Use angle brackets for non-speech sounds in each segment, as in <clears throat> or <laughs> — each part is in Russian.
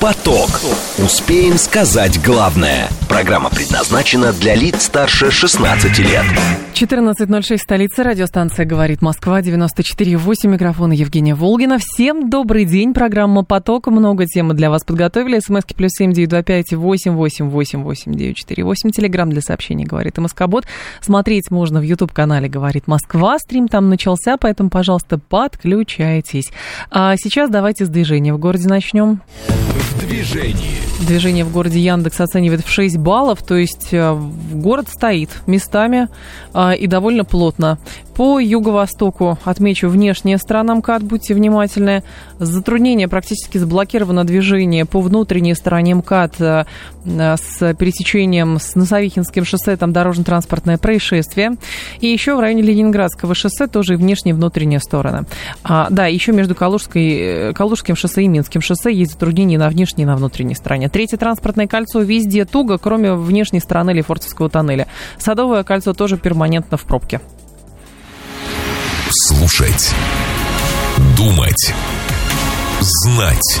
Поток. Успеем сказать главное. Программа предназначена для лиц старше 16 лет. 14.06, столица, радиостанция «Говорит Москва», 94.8, микрофон Евгения Волгина. Всем добрый день, программа «Поток», много темы для вас подготовили. СМСки плюс семь девять два пять восемь восемь восемь восемь девять четыре восемь. Телеграмм для сообщений «Говорит Москобот». Смотреть можно в YouTube-канале «Говорит Москва». Стрим там начался, поэтому, пожалуйста, подключайтесь. А сейчас давайте с движения в городе начнем. Движении. Движение в городе Яндекс оценивает в 6 баллов, то есть э, город стоит местами а, и довольно плотно. По юго-востоку, отмечу, внешняя сторона МКАД, будьте внимательны. Затруднение практически заблокировано движение по внутренней стороне МКАД э, с пересечением с Носовихинским шоссе, там дорожно-транспортное происшествие. И еще в районе Ленинградского шоссе тоже и внешняя и внутренняя стороны. А, да, еще между Калужской, э, Калужским шоссе и Минским шоссе есть затруднения на внешней и на внутренней стороне. Третье транспортное кольцо везде туго, кроме внешней стороны Лефортовского тоннеля. Садовое кольцо тоже перманентно в пробке. Слушать. Думать. Знать.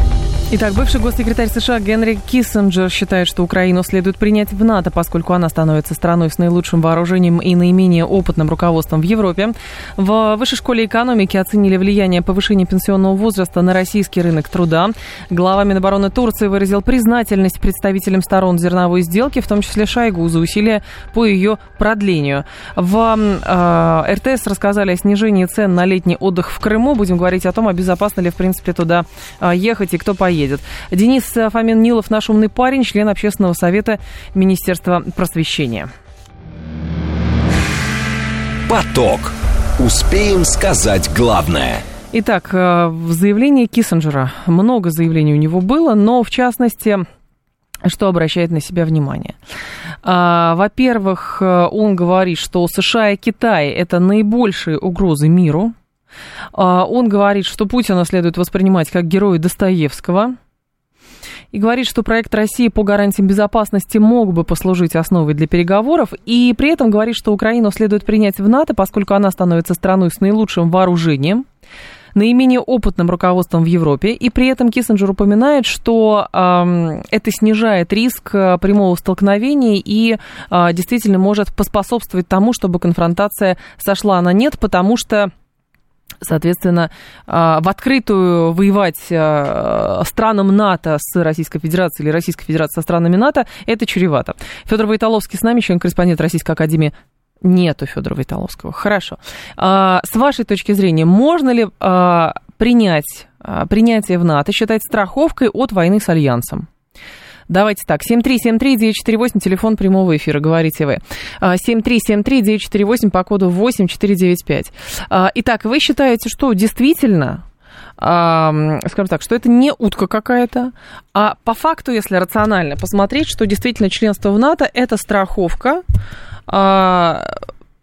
Итак, бывший госсекретарь США Генри Киссинджер считает, что Украину следует принять в НАТО, поскольку она становится страной с наилучшим вооружением и наименее опытным руководством в Европе. В Высшей школе экономики оценили влияние повышения пенсионного возраста на российский рынок труда. Глава Минобороны Турции выразил признательность представителям сторон зерновой сделки, в том числе Шойгу, за усилия по ее продлению. В э, РТС рассказали о снижении цен на летний отдых в Крыму. Будем говорить о том, а безопасно ли, в принципе, туда э, ехать и кто поедет едет. Денис Фомин-Нилов, наш умный парень, член общественного совета Министерства просвещения. Поток. Успеем сказать главное. Итак, э, в заявлении Киссинджера много заявлений у него было, но в частности что обращает на себя внимание. А, во-первых, э, он говорит, что США и Китай это наибольшие угрозы миру. А, он говорит, что Путина следует воспринимать как героя Достоевского. И говорит, что проект России по гарантиям безопасности мог бы послужить основой для переговоров. И при этом говорит, что Украину следует принять в НАТО, поскольку она становится страной с наилучшим вооружением наименее опытным руководством в Европе. И при этом Киссинджер упоминает, что э, это снижает риск прямого столкновения и э, действительно может поспособствовать тому, чтобы конфронтация сошла на нет, потому что Соответственно, а, в открытую воевать а, странам НАТО с Российской Федерацией или Российской Федерации со странами НАТО, это чревато. Федор Войтоловский с нами, член-корреспондент Российской Академии Нету Федора Войтоловского. Хорошо. А, с вашей точки зрения, можно ли принять принятие в НАТО считать страховкой от войны с Альянсом? Давайте так, 7373948, телефон прямого эфира, говорите вы. 7373948 по коду 8495. А, итак, вы считаете, что действительно скажем так, что это не утка какая-то, а по факту, если рационально посмотреть, что действительно членство в НАТО – это страховка, а,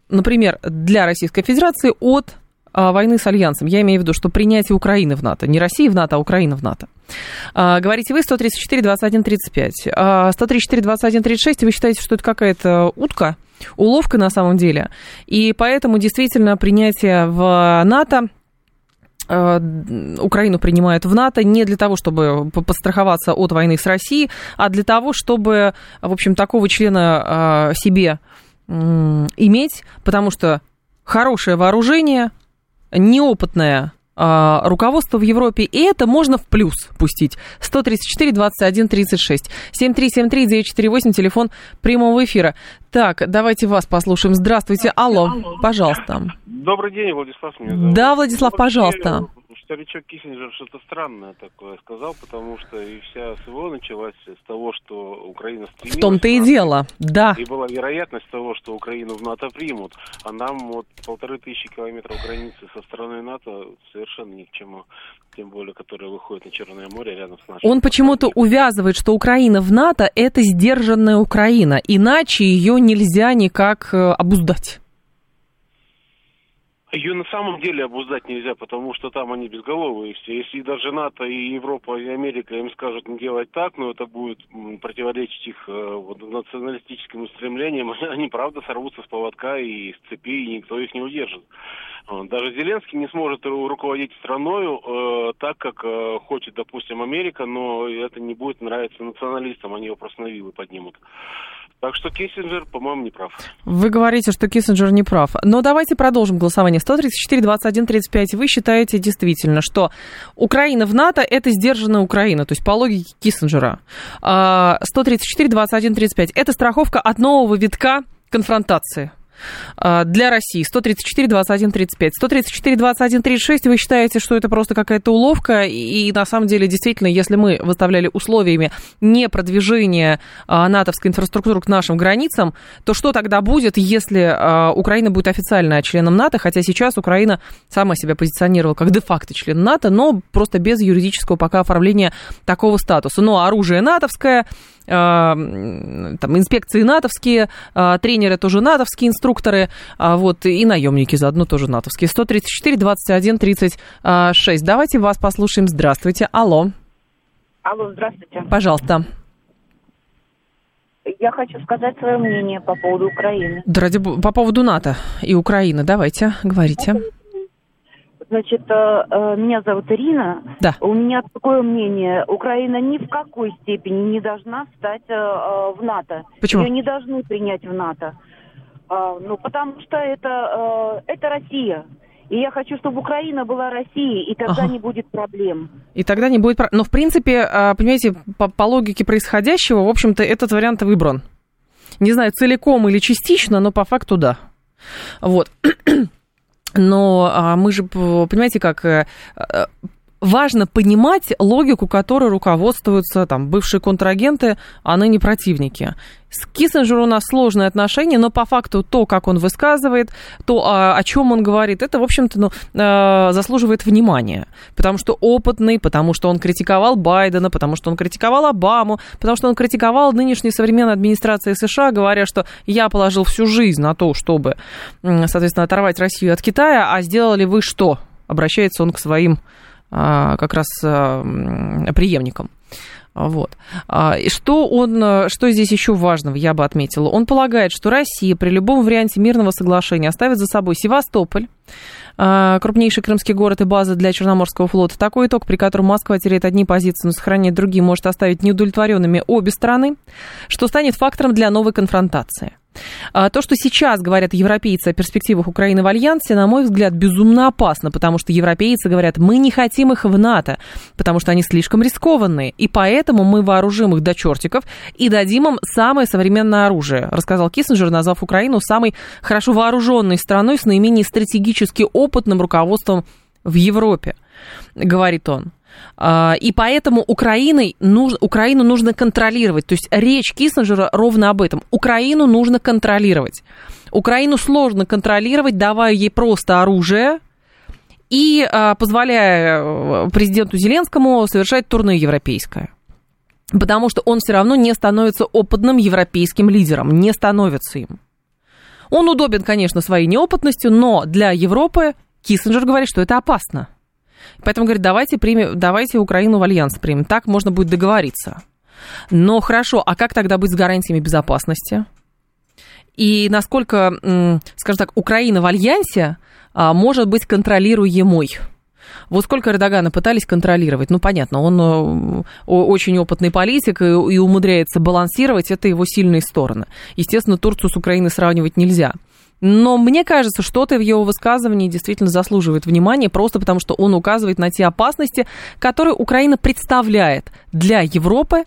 например, для Российской Федерации от а, войны с Альянсом. Я имею в виду, что принятие Украины в НАТО. Не России в НАТО, а Украина в НАТО. А, говорите вы 134, 21, 35. 134, 21, 36, вы считаете, что это какая-то утка, уловка на самом деле. И поэтому действительно принятие в НАТО а, Украину принимают в НАТО не для того, чтобы постраховаться от войны с Россией, а для того, чтобы, в общем, такого члена себе иметь, потому что хорошее вооружение, неопытное а, руководство в Европе, и это можно в плюс пустить. 134, 21, 36. 7373 948, телефон прямого эфира. Так, давайте вас послушаем. Здравствуйте. Алло, пожалуйста. Добрый день, Владислав. Да, Владислав, пожалуйста старичок Киссинджер что-то странное такое сказал, потому что и вся СВО началась с того, что Украина стремилась... В том-то и дело, да. И была вероятность того, что Украину в НАТО примут, а нам вот полторы тысячи километров границы со стороны НАТО совершенно ни к чему, тем более, которая выходит на Черное море рядом с нашей... Он почему-то увязывает, что Украина в НАТО – это сдержанная Украина, иначе ее нельзя никак э, обуздать. Ее на самом деле обуздать нельзя, потому что там они безголовые все. Если даже НАТО и Европа и Америка им скажут не делать так, но это будет противоречить их э, вот, националистическим устремлениям, <laughs> они правда сорвутся с поводка и с цепи, и никто их не удержит. Даже Зеленский не сможет руководить страною э, так, как э, хочет, допустим, Америка, но это не будет нравиться националистам, они его просто на вилы поднимут. Так что Киссинджер, по-моему, не прав. Вы говорите, что Киссинджер не прав. Но давайте продолжим голосование. 134, 21, 35. Вы считаете действительно, что Украина в НАТО – это сдержанная Украина, то есть по логике Киссинджера. 134, 21, 35. Это страховка от нового витка конфронтации. А, для России. 134, 21, 35. 134, 21, 36 вы считаете, что это просто какая-то уловка, и, на самом деле, действительно, если мы выставляли условиями не продвижения а, натовской инфраструктуры к нашим границам, то что тогда будет, если а, Украина будет официально членом НАТО, хотя сейчас Украина сама себя позиционировала как де-факто член НАТО, но просто без юридического пока оформления такого статуса. Но оружие натовское, там, инспекции натовские, тренеры тоже натовские инструкторы, вот, и наемники заодно тоже натовские. 134, 21, 36. Давайте вас послушаем. Здравствуйте. Алло. Алло, здравствуйте. Пожалуйста. Я хочу сказать свое мнение по поводу Украины. Да, ради, по поводу НАТО и Украины. Давайте, говорите. Значит, э, э, меня зовут Ирина. Да. У меня такое мнение. Украина ни в какой степени не должна встать э, в НАТО. Почему? Ее не должны принять в НАТО. Ну, потому что это, это Россия. И я хочу, чтобы Украина была Россией, и тогда ага. не будет проблем. И тогда не будет... Но, в принципе, понимаете, по, по логике происходящего, в общем-то, этот вариант выбран. Не знаю, целиком или частично, но по факту да. Вот. <clears throat> Но а, мы же, понимаете, как э, э, важно понимать логику, которой руководствуются там бывшие контрагенты, а ныне противники. С Киссинджером у нас сложные отношения, но по факту то, как он высказывает, то, о, о чем он говорит, это, в общем-то, ну, э, заслуживает внимания. Потому что опытный, потому что он критиковал Байдена, потому что он критиковал Обаму, потому что он критиковал нынешнюю современную администрацию США, говоря, что я положил всю жизнь на то, чтобы, соответственно, оторвать Россию от Китая, а сделали вы что? Обращается он к своим а, как раз а, преемником. Вот. А, что, он, что здесь еще важного, я бы отметила? Он полагает, что Россия при любом варианте мирного соглашения оставит за собой Севастополь, крупнейший крымский город и база для Черноморского флота. Такой итог, при котором Москва теряет одни позиции, но сохраняет другие, может оставить неудовлетворенными обе страны, что станет фактором для новой конфронтации. А то, что сейчас говорят европейцы о перспективах Украины в Альянсе, на мой взгляд, безумно опасно, потому что европейцы говорят, мы не хотим их в НАТО, потому что они слишком рискованные, и поэтому мы вооружим их до чертиков и дадим им самое современное оружие, рассказал Киссинджер, назвав Украину самой хорошо вооруженной страной с наименее стратегически опытным руководством в Европе, говорит он. А, и поэтому Украиной, нуж, Украину нужно контролировать. То есть речь Киссинджера ровно об этом. Украину нужно контролировать. Украину сложно контролировать, давая ей просто оружие и а, позволяя э, президенту Зеленскому совершать турне европейское. Потому что он все равно не становится опытным европейским лидером, не становится им. Он удобен, конечно, своей неопытностью, но для Европы Киссинджер говорит, что это опасно. Поэтому говорит, давайте, примем, давайте Украину в альянс примем. Так можно будет договориться. Но хорошо, а как тогда быть с гарантиями безопасности? И насколько, скажем так, Украина в альянсе а, может быть контролируемой? Вот сколько Эрдогана пытались контролировать, ну, понятно, он э, очень опытный политик и, умудряется балансировать, это его сильные стороны. Естественно, Турцию с Украиной сравнивать нельзя. Но мне кажется, что-то в его высказывании действительно заслуживает внимания, просто потому что он указывает на те опасности, которые Украина представляет для Европы.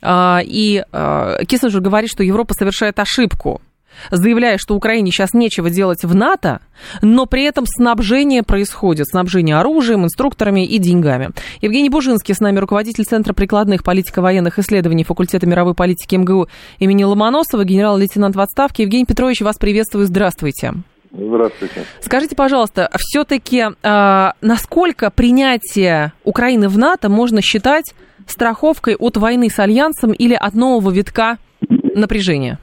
А, и а, Киссинджер говорит, что Европа совершает ошибку, заявляя, что Украине сейчас нечего делать в НАТО, но при этом снабжение происходит, снабжение оружием, инструкторами и деньгами. Евгений Бужинский с нами, руководитель Центра прикладных политико-военных исследований Факультета мировой политики МГУ имени Ломоносова, генерал-лейтенант в отставке. Евгений Петрович, вас приветствую, здравствуйте. Здравствуйте. Скажите, пожалуйста, все-таки э, насколько принятие Украины в НАТО можно считать страховкой от войны с Альянсом или от нового витка напряжения?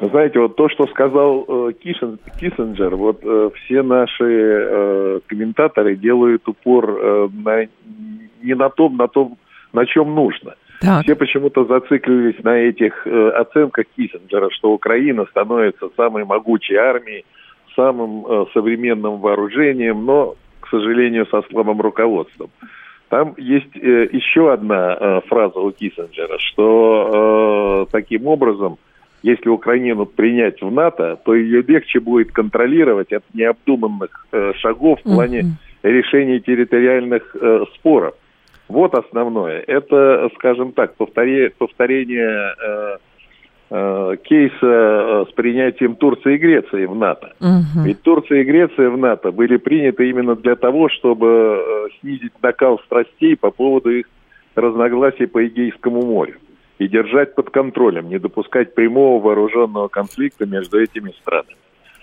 Знаете, вот то, что сказал э, Кишин, Киссинджер, вот э, все наши э, комментаторы делают упор э, на, не на том, на том, на чем нужно. Так. Все почему-то зациклились на этих э, оценках Киссинджера, что Украина становится самой могучей армией, самым э, современным вооружением, но, к сожалению, со слабым руководством. Там есть э, еще одна э, фраза у Киссинджера, что э, таким образом – если Украину принять в НАТО, то ее легче будет контролировать от необдуманных э, шагов в плане uh-huh. решения территориальных э, споров. Вот основное. Это, скажем так, повторение, повторение э, э, кейса э, с принятием Турции и Греции в НАТО. Uh-huh. Ведь Турция и Греция в НАТО были приняты именно для того, чтобы э, снизить накал страстей по поводу их разногласий по Эгейскому морю и держать под контролем, не допускать прямого вооруженного конфликта между этими странами.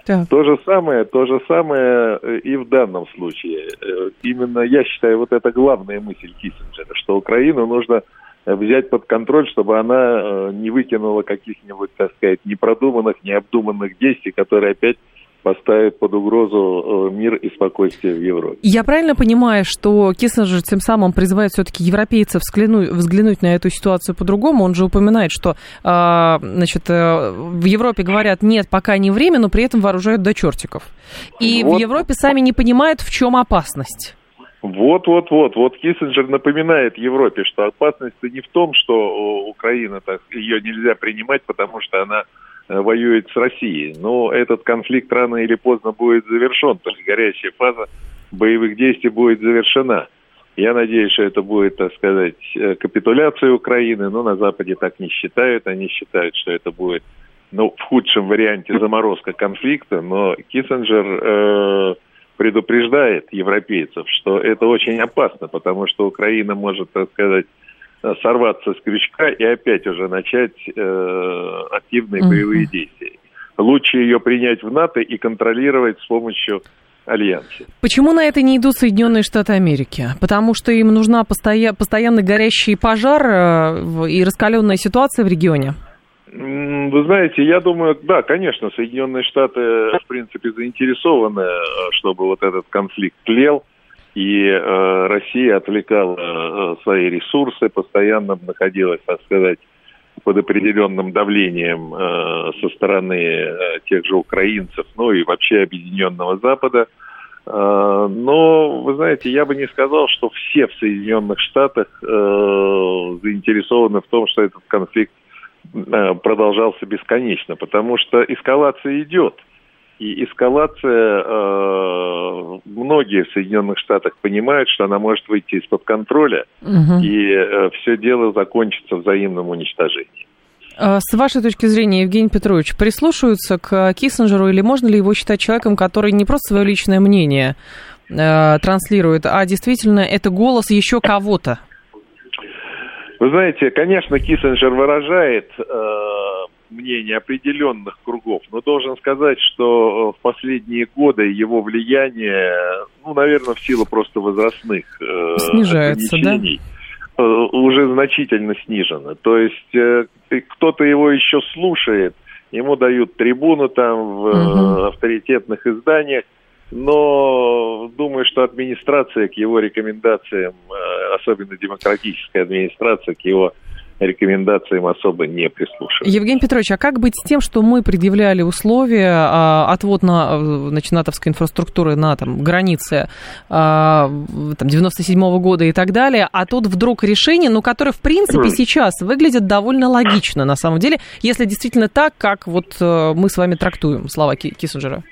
Так. То же самое, то же самое э, и в данном случае. Э, именно я считаю, вот это главная мысль Киссинджера, что Украину нужно взять под контроль, чтобы она э, не выкинула каких-нибудь, так сказать, непродуманных, необдуманных действий, которые опять поставит под угрозу э, мир и спокойствие в Европе. Я правильно понимаю, что Киссинджер тем самым призывает все-таки европейцев взглянуть, взглянуть на эту ситуацию по-другому? Он же упоминает, что а, значит, э, в Европе говорят, нет, пока не время, но при этом вооружают до чертиков. И вот. в Европе сами не понимают, в чем опасность. Вот, вот, вот. Вот Киссинджер напоминает Европе, что опасность не в том, что Украина, так, ее нельзя принимать, потому что она Э, воюет с Россией. Но этот конфликт рано или поздно будет завершен, то есть горячая фаза боевых действий будет завершена. Я надеюсь, что это будет, так сказать, э, капитуляция Украины, но на Западе так не считают. Они считают, что это будет, ну, в худшем варианте заморозка конфликта, но Киссинджер э, предупреждает европейцев, что это очень опасно, потому что Украина может, так сказать, Э, сорваться с крючка и опять уже начать э, активные uh-huh. боевые действия. Лучше ее принять в НАТО и контролировать с помощью альянса. Почему на это не идут Соединенные Штаты Америки? Потому что им нужна постоя- постоянно горящий пожар э, и раскаленная ситуация в регионе? Вы знаете, я думаю, да, конечно, Соединенные Штаты, в принципе, заинтересованы, э, чтобы вот этот конфликт тлел и э, Россия отвлекала э, свои ресурсы, постоянно находилась, так сказать, под определенным давлением э, со стороны э, тех же украинцев, ну и вообще Объединенного Запада. Э, но, вы знаете, я бы не сказал, что все в Соединенных Штатах э, заинтересованы в том, что этот конфликт э, продолжался бесконечно, потому что эскалация идет. И эскалация, э, многие в Соединенных Штатах понимают, что она может выйти из-под контроля, угу. и э, все дело закончится взаимным уничтожением. А с вашей точки зрения, Евгений Петрович, прислушиваются к Киссинджеру или можно ли его считать человеком, который не просто свое личное мнение э, транслирует, а действительно это голос еще кого-то? Вы знаете, конечно, Киссинджер выражает э, мнение определенных кругов, но должен сказать, что э, в последние годы его влияние, ну, наверное, в силу просто возрастных э, снижается, да? Э, уже значительно снижено. То есть э, кто-то его еще слушает, ему дают трибуну там в угу. авторитетных изданиях, но думаю, что администрация к его рекомендациям, особенно демократическая администрация, к его рекомендациям особо не прислушиваются. Евгений Петрович, а как быть с тем, что мы предъявляли условия а, отвод на, значит, натовской инфраструктуры на там, границе а, там, 97-го года и так далее, а тут вдруг решение, ну, которое, в принципе, сейчас выглядит довольно логично, на самом деле, если действительно так, как вот э, мы с вами трактуем слова Киссинджера?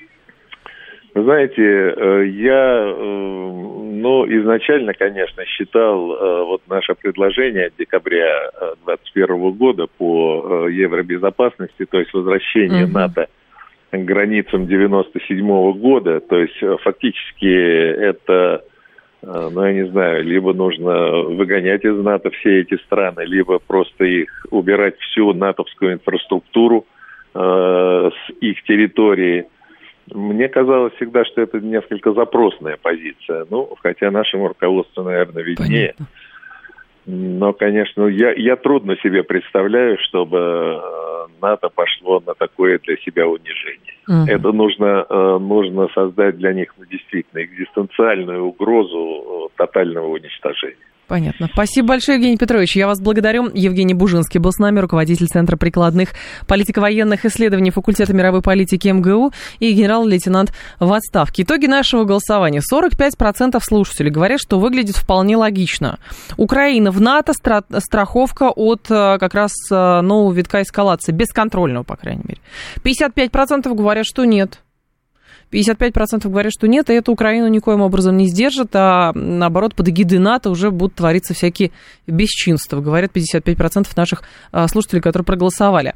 Знаете, э, я, э, ну, изначально, конечно, считал э, вот наше предложение декабря 2021 года по евробезопасности, то есть возвращение угу. НАТО к границам 97 года, то есть фактически это, ну, я не знаю, либо нужно выгонять из НАТО все эти страны, либо просто их убирать всю натовскую инфраструктуру э, с их территории – мне казалось всегда, что это несколько запросная позиция. Ну, хотя нашему руководству, наверное, виднее. Понятно. Но, конечно, я, я трудно себе представляю, чтобы э, НАТО пошло на такое для себя унижение. Угу. Это нужно, э, нужно создать для них ну, действительно экзистенциальную угрозу тотального уничтожения. Понятно. Спасибо большое, Евгений Петрович. Я вас благодарю. Евгений Бужинский был с нами, руководитель Центра прикладных политико-военных исследований факультета мировой политики МГУ и генерал-лейтенант в отставке. Итоги нашего голосования. 45% слушателей говорят, что выглядит вполне логично. Украина в НАТО, стра- страховка от э, как раз э, нового витка эскалации, бесконтрольного, по крайней мере. 55% говорят, что нет. 55% говорят, что нет, и это Украину никоим образом не сдержит, а наоборот, под эгидой НАТО уже будут твориться всякие бесчинства, говорят 55% наших а, слушателей, которые проголосовали.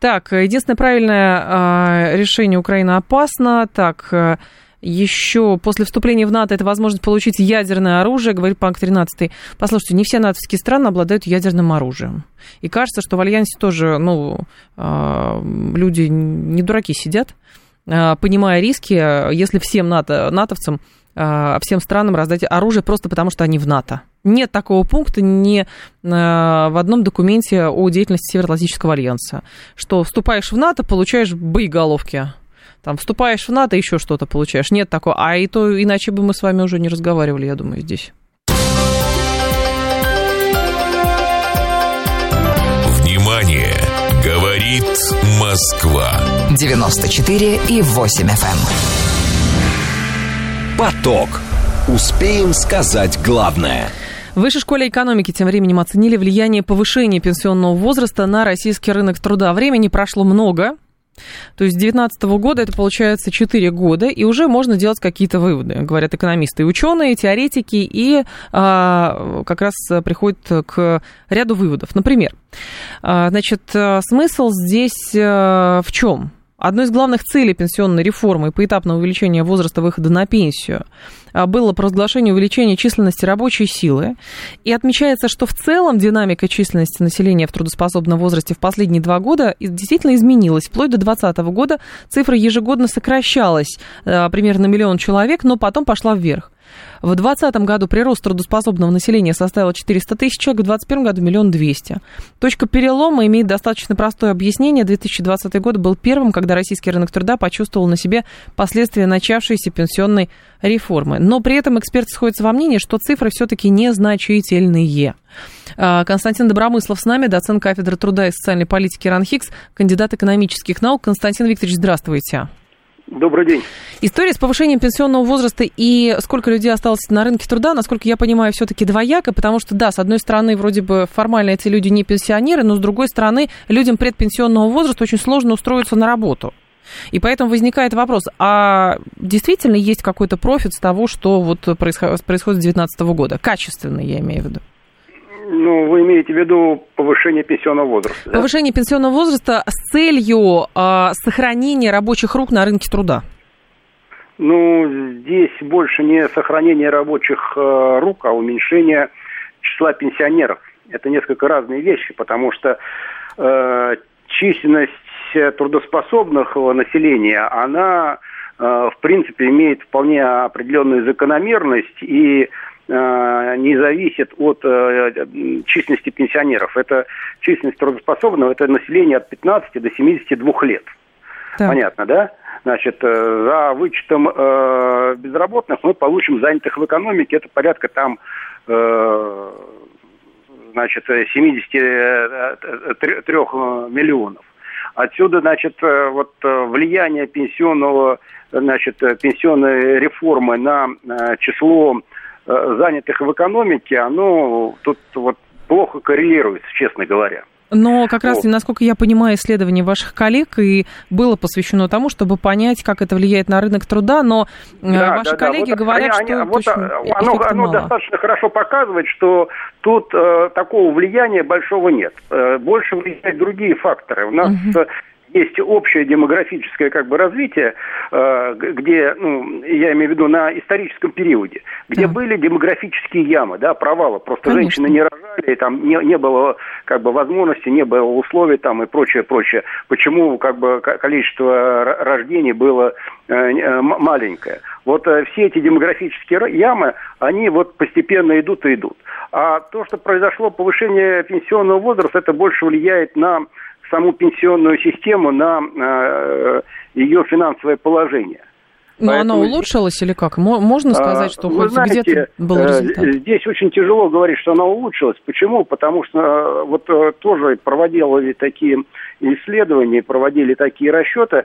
Так, единственное правильное а, решение Украины опасно. Так, э, еще после вступления в НАТО это возможность получить ядерное оружие, говорит Панк 13. Послушайте, не все натовские страны обладают ядерным оружием. И кажется, что в Альянсе тоже, ну, а, люди не дураки сидят. Э, понимая риски, если всем НАТО, натовцам, э, всем странам раздать оружие просто потому, что они в НАТО. Нет такого пункта ни э, в одном документе о деятельности Североатлантического альянса, что вступаешь в НАТО, получаешь боеголовки. Там вступаешь в НАТО, еще что-то получаешь. Нет такого. А и то иначе бы мы с вами уже не разговаривали, я думаю, здесь. Говорит Москва. 94 и 8 FM. Эм. Поток. Успеем сказать главное. В Высшей школе экономики тем временем оценили влияние повышения пенсионного возраста на российский рынок труда. Времени прошло много, то есть с 2019 года это получается 4 года, и уже можно делать какие-то выводы, говорят экономисты и ученые, теоретики, и а, как раз приходят к ряду выводов. Например, а, значит, смысл здесь а, в чем? Одной из главных целей пенсионной реформы и поэтапного увеличения возраста выхода на пенсию а, было провозглашение увеличения численности рабочей силы. И отмечается, что в целом динамика численности населения в трудоспособном возрасте в последние два года действительно изменилась. Вплоть до 2020 года цифра ежегодно сокращалась а, примерно миллион человек, но потом пошла вверх. В 2020 году прирост трудоспособного населения составил 400 тысяч человек, в 2021 году миллион двести. Точка перелома имеет достаточно простое объяснение. 2020 год был первым, когда российский рынок труда почувствовал на себе последствия начавшейся пенсионной реформы. Но при этом эксперты сходятся во мнении, что цифры все-таки незначительные. А, Константин Добромыслов с нами, доцент кафедры труда и социальной политики РАНХИКС, кандидат экономических наук. Константин Викторович, здравствуйте. Добрый день. История с повышением пенсионного возраста и сколько людей осталось на рынке труда, насколько я понимаю, все-таки двояко, потому что, да, с одной стороны, вроде бы формально эти люди не пенсионеры, но с другой стороны, людям предпенсионного возраста очень сложно устроиться на работу. И поэтому возникает вопрос, а действительно есть какой-то профит с того, что вот происходит с 2019 года? Качественный, я имею в виду. Ну, вы имеете в виду повышение пенсионного возраста? Да? Повышение пенсионного возраста с целью э, сохранения рабочих рук на рынке труда. Ну, здесь больше не сохранение рабочих э, рук, а уменьшение числа пенсионеров. Это несколько разные вещи, потому что э, численность трудоспособных населения, она, э, в принципе, имеет вполне определенную закономерность и Э, не зависит от э, численности пенсионеров. Это численность трудоспособного, это население от 15 до 72 лет. Так. Понятно, да? Значит, э, за вычетом безработных мы получим занятых в экономике, это порядка там значит, 73 миллионов. Отсюда, значит, вот влияние пенсионного, значит, пенсионной реформы на число Э, занятых в экономике, оно тут вот плохо коррелируется, честно говоря. Но как раз, насколько я понимаю, исследование ваших коллег и было посвящено тому, чтобы понять, как это влияет на рынок труда, но э, да, ваши да, коллеги да. Вот говорят, они, что вот оно, оно достаточно хорошо показывает, что тут э, такого влияния большого нет. Э, больше влияют другие факторы. У нас угу есть общее демографическое как бы развитие, э, где, ну, я имею в виду на историческом периоде, где да. были демографические ямы, да, провалы, просто Конечно. женщины не рожали, там не, не было как бы возможности, не было условий там и прочее, прочее. Почему как бы количество рождений было э, э, маленькое? Вот все эти демографические ямы, они вот постепенно идут и идут. А то, что произошло повышение пенсионного возраста, это больше влияет на саму пенсионную систему, на э, ее финансовое положение. Но Поэтому... оно улучшилось или как? Можно сказать, что хоть где-то был э, результат? Здесь очень тяжело говорить, что оно улучшилось. Почему? Потому что э, вот э, тоже проводили такие исследования, проводили такие расчеты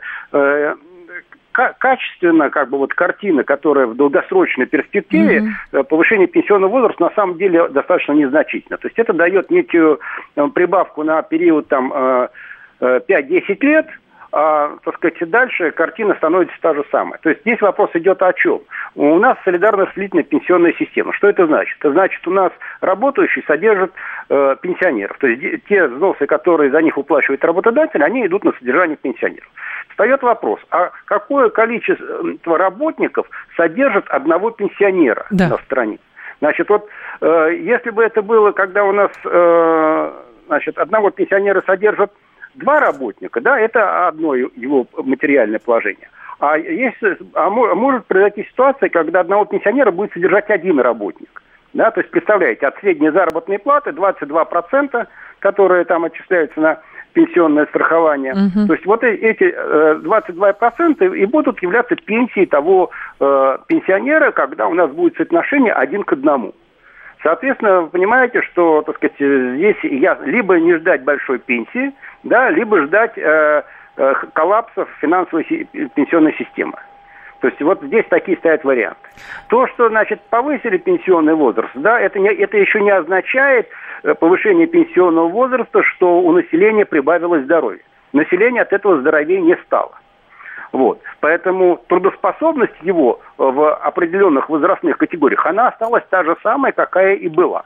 качественно, как бы вот картина, которая в долгосрочной перспективе, mm-hmm. повышение пенсионного возраста на самом деле достаточно незначительно. То есть это дает некую прибавку на период там 5-10 лет, а, так сказать, дальше картина становится та же самая. То есть здесь вопрос идет о чем? У нас солидарно-распределительная пенсионная система. Что это значит? Это значит, у нас работающие содержат э, пенсионеров. То есть те взносы, которые за них уплачивает работодатель, они идут на содержание пенсионеров. Встает вопрос, а какое количество работников содержит одного пенсионера да. на стране? Значит, вот э, если бы это было, когда у нас э, значит, одного пенсионера содержат два работника, да, это одно его материальное положение. А, есть, а может произойти ситуация, когда одного пенсионера будет содержать один работник. Да, то есть, представляете, от средней заработной платы 22%, которые там отчисляются на пенсионное страхование. Угу. То есть вот э, эти 22% и будут являться пенсией того э, пенсионера, когда у нас будет соотношение один к одному. Соответственно, вы понимаете, что, так сказать, здесь я либо не ждать большой пенсии, да, либо ждать э, э, коллапсов финансовой пенсионной системы. То есть вот здесь такие стоят варианты. То, что, значит, повысили пенсионный возраст, да, это, не, это еще не означает э, повышение пенсионного возраста, что у населения прибавилось здоровье. Население от этого здоровее не стало. Вот. Поэтому трудоспособность его в определенных возрастных категориях, она осталась та же самая, какая и была.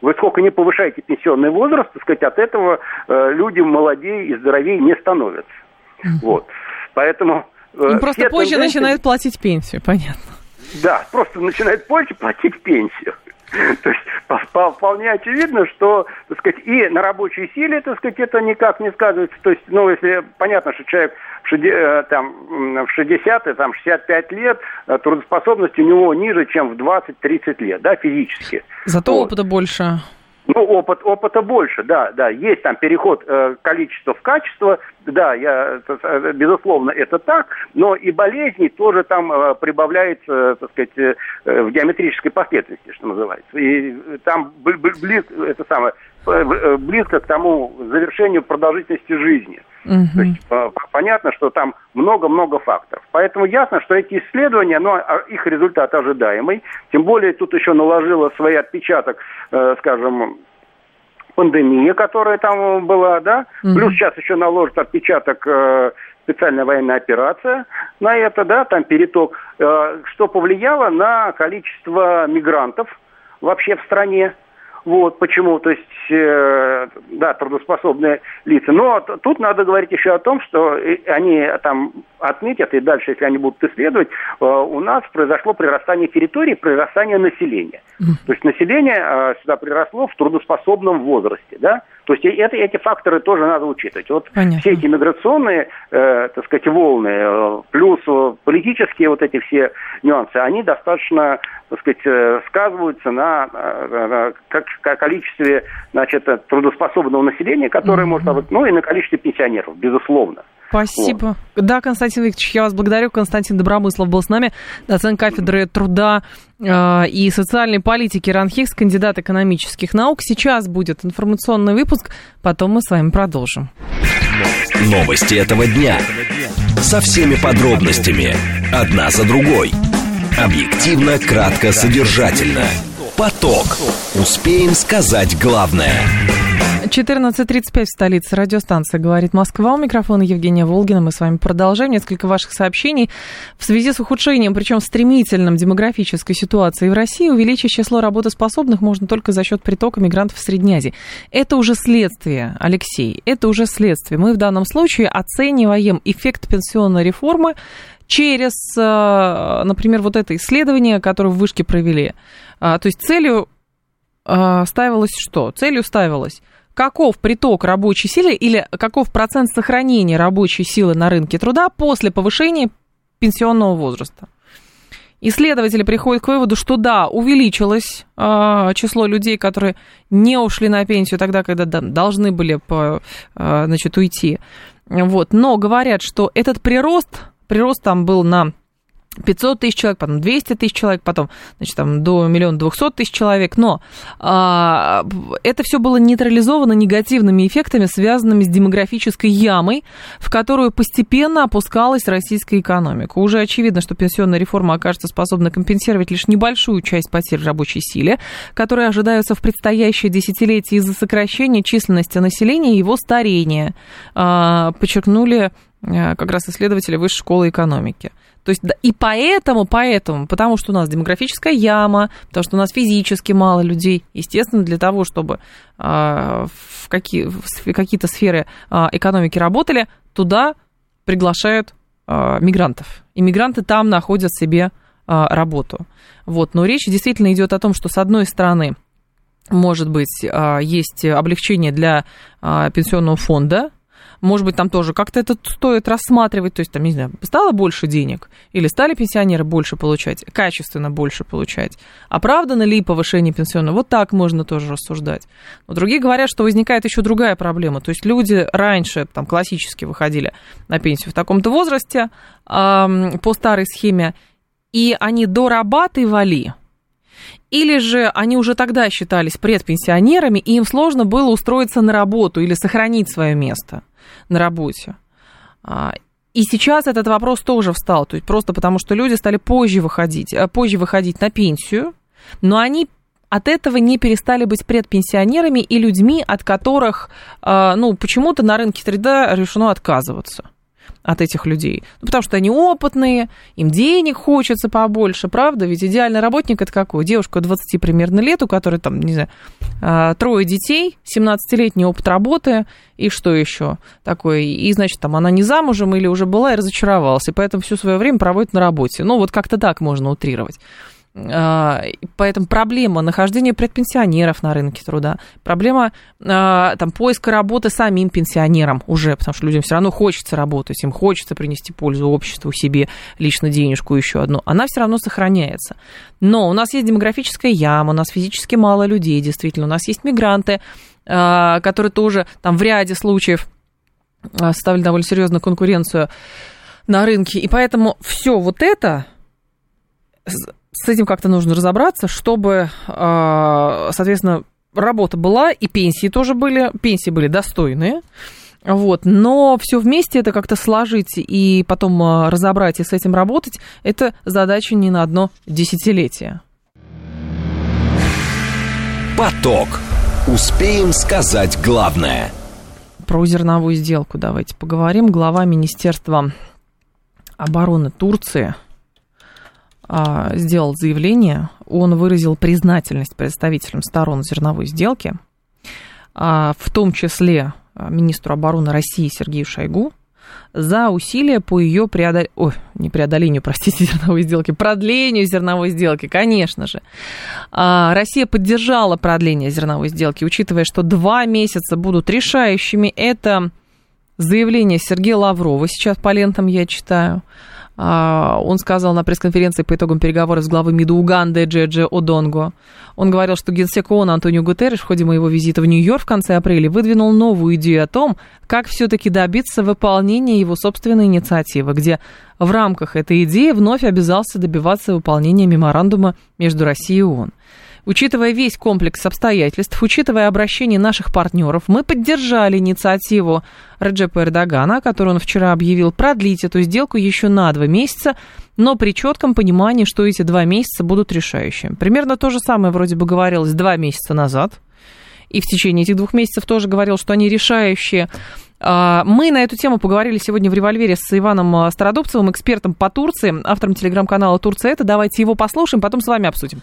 Вы сколько не повышаете пенсионный возраст, так сказать, от этого э, люди молодее и здоровее не становятся. Вот. Поэтому... Э, Им просто позже тенденции... начинают платить пенсию, понятно. Да, просто начинают позже платить пенсию. <laughs> То есть вполне очевидно, что, так сказать, и на рабочей силе, так сказать, это никак не сказывается. То есть, ну, если понятно, что человек в, 60, э, там, в 60 там, 65 лет, э, трудоспособность у него ниже, чем в 20-30 лет, да, физически. Зато вот. опыта больше. Ну, опыт, опыта больше, да, да. Есть там переход э, количества в качество, да, я, э, безусловно, это так, но и болезней тоже там э, прибавляется, так сказать, э, в геометрической последовательности, что называется. И там близко, это самое, э, близко к тому завершению продолжительности жизни. Угу. То есть понятно, что там много-много факторов. Поэтому ясно, что эти исследования, ну, их результат ожидаемый. Тем более тут еще наложила свой отпечаток, э, скажем, пандемия, которая там была, да. Угу. Плюс сейчас еще наложит отпечаток э, специальная военная операция на это, да, там переток, э, что повлияло на количество мигрантов вообще в стране. Вот почему, то есть, э, да, трудоспособные лица. Но тут надо говорить еще о том, что они там отметят, и дальше, если они будут исследовать, э, у нас произошло прирастание территории, прирастание населения. То есть население э, сюда приросло в трудоспособном возрасте, да. То есть это, эти факторы тоже надо учитывать. Вот Понятно. все эти миграционные, э, так сказать, волны, э, плюс политические вот эти все нюансы, они достаточно, так сказать, э, сказываются на, на, на количестве, значит, трудоспособного населения, которое mm-hmm. может, ну и на количестве пенсионеров, безусловно. Спасибо. Вот. Да, Константин Викторович, я вас благодарю. Константин Добромыслов был с нами, доцент кафедры труда э, и социальной политики РАНХИКС, кандидат экономических наук. Сейчас будет информационный выпуск, потом мы с вами продолжим. Новости этого дня. Со всеми подробностями. Одна за другой. Объективно, кратко, содержательно. Поток. Успеем сказать главное. 14.35 в столице. Радиостанция «Говорит Москва». У микрофона Евгения Волгина. Мы с вами продолжаем. Несколько ваших сообщений. В связи с ухудшением, причем стремительным демографической ситуации в России, увеличить число работоспособных можно только за счет притока мигрантов в Средней Азии. Это уже следствие, Алексей. Это уже следствие. Мы в данном случае оцениваем эффект пенсионной реформы через, э, например, вот это исследование, которое в Вышке провели. А, то есть целью э, ставилось что? Целью ставилось каков приток рабочей силы или каков процент сохранения рабочей силы на рынке труда после повышения пенсионного возраста. Исследователи приходят к выводу, что да, увеличилось э, число людей, которые не ушли на пенсию тогда, когда да, должны были по, э, значит, уйти. Вот. Но говорят, что этот прирост, прирост там был на 500 тысяч человек, потом 200 тысяч человек, потом, значит, там до миллиона двухсот тысяч человек, но а, это все было нейтрализовано негативными эффектами, связанными с демографической ямой, в которую постепенно опускалась российская экономика. Уже очевидно, что пенсионная реформа окажется способна компенсировать лишь небольшую часть потерь рабочей силе, которые ожидаются в предстоящее десятилетие из-за сокращения численности населения и его старения, а, подчеркнули как раз исследователи Высшей школы экономики. То есть, и поэтому, поэтому, потому что у нас демографическая яма, потому что у нас физически мало людей, естественно, для того, чтобы э, в, какие, в какие-то сферы э, экономики работали, туда приглашают э, мигрантов. И мигранты там находят себе э, работу. Вот. Но речь действительно идет о том, что, с одной стороны, может быть, есть облегчение для пенсионного фонда, может быть, там тоже как-то это стоит рассматривать, то есть там, не знаю, стало больше денег или стали пенсионеры больше получать, качественно больше получать. Оправдано ли повышение пенсионного? Вот так можно тоже рассуждать. Но другие говорят, что возникает еще другая проблема. То есть люди раньше, там, классически выходили на пенсию в таком-то возрасте э, по старой схеме, и они дорабатывали, или же они уже тогда считались предпенсионерами, и им сложно было устроиться на работу или сохранить свое место на работе. А, и сейчас этот вопрос тоже встал, то есть просто потому, что люди стали позже выходить, э, позже выходить на пенсию, но они от этого не перестали быть предпенсионерами и людьми, от которых, э, ну, почему-то на рынке труда решено отказываться от этих людей. Ну, потому что они опытные, им денег хочется побольше, правда? Ведь идеальный работник это какой? Девушка 20 примерно лет, у которой там, не знаю, а, трое детей, 17-летний опыт работы, и что еще такое? И, значит, там она не замужем или уже была и разочаровалась, и поэтому все свое время проводит на работе. Ну, вот как-то так можно утрировать. А, поэтому проблема нахождения предпенсионеров на рынке труда, проблема а, там, поиска работы самим пенсионерам уже, потому что людям все равно хочется работать, им хочется принести пользу обществу, себе, лично денежку еще одну, она все равно сохраняется. Но у нас есть демографическая яма, у нас физически мало людей, действительно, у нас есть мигранты, а, которые тоже там в ряде случаев ставили довольно серьезную конкуренцию на рынке, и поэтому все вот это с этим как-то нужно разобраться, чтобы, а, соответственно, работа была, и пенсии тоже были, пенсии были достойные, вот, но все вместе это как-то сложить и потом а, разобрать и с этим работать, это задача не на одно десятилетие. Поток. Успеем сказать главное. Про зерновую сделку давайте поговорим. Глава Министерства обороны Турции – сделал заявление, он выразил признательность представителям сторон зерновой сделки, а, в том числе а, министру обороны России Сергею Шойгу, за усилия по ее преодол... Ой, не преодолению, <laughs> простите, зерновой сделки, продлению зерновой сделки, конечно же. Россия поддержала продление зерновой сделки, учитывая, что два месяца будут решающими. Это заявление Сергея Лаврова, сейчас по лентам я читаю. А, он сказал на пресс-конференции по итогам переговоров с главой МИДа Уганды Джеджи Одонго. Он говорил, что генсек ООН Антонио Гутерреш в ходе моего визита в Нью-Йорк в конце апреля выдвинул новую идею о том, как все-таки добиться выполнения его собственной инициативы, где в рамках этой идеи вновь обязался добиваться выполнения меморандума между Россией и ООН. Учитывая весь комплекс обстоятельств, учитывая обращение наших партнеров, мы поддержали инициативу Реджепа Эрдогана, которую он вчера объявил, продлить эту сделку еще на два месяца, но при четком понимании, что эти два месяца будут решающими. Примерно то же самое вроде бы говорилось два месяца назад, и в течение этих двух месяцев тоже говорил, что они решающие. А, мы на эту тему поговорили сегодня в «Револьвере» с Иваном Стародубцевым, экспертом по Турции, автором телеграм-канала «Турция это». Давайте его послушаем, потом с вами обсудим.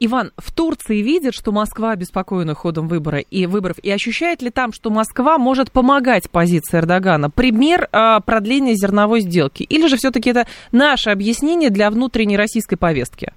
Иван, в Турции видят, что Москва обеспокоена ходом выбора и выборов, и ощущает ли там, что Москва может помогать позиции Эрдогана? Пример э, продления зерновой сделки. Или же все-таки это наше объяснение для внутренней российской повестки?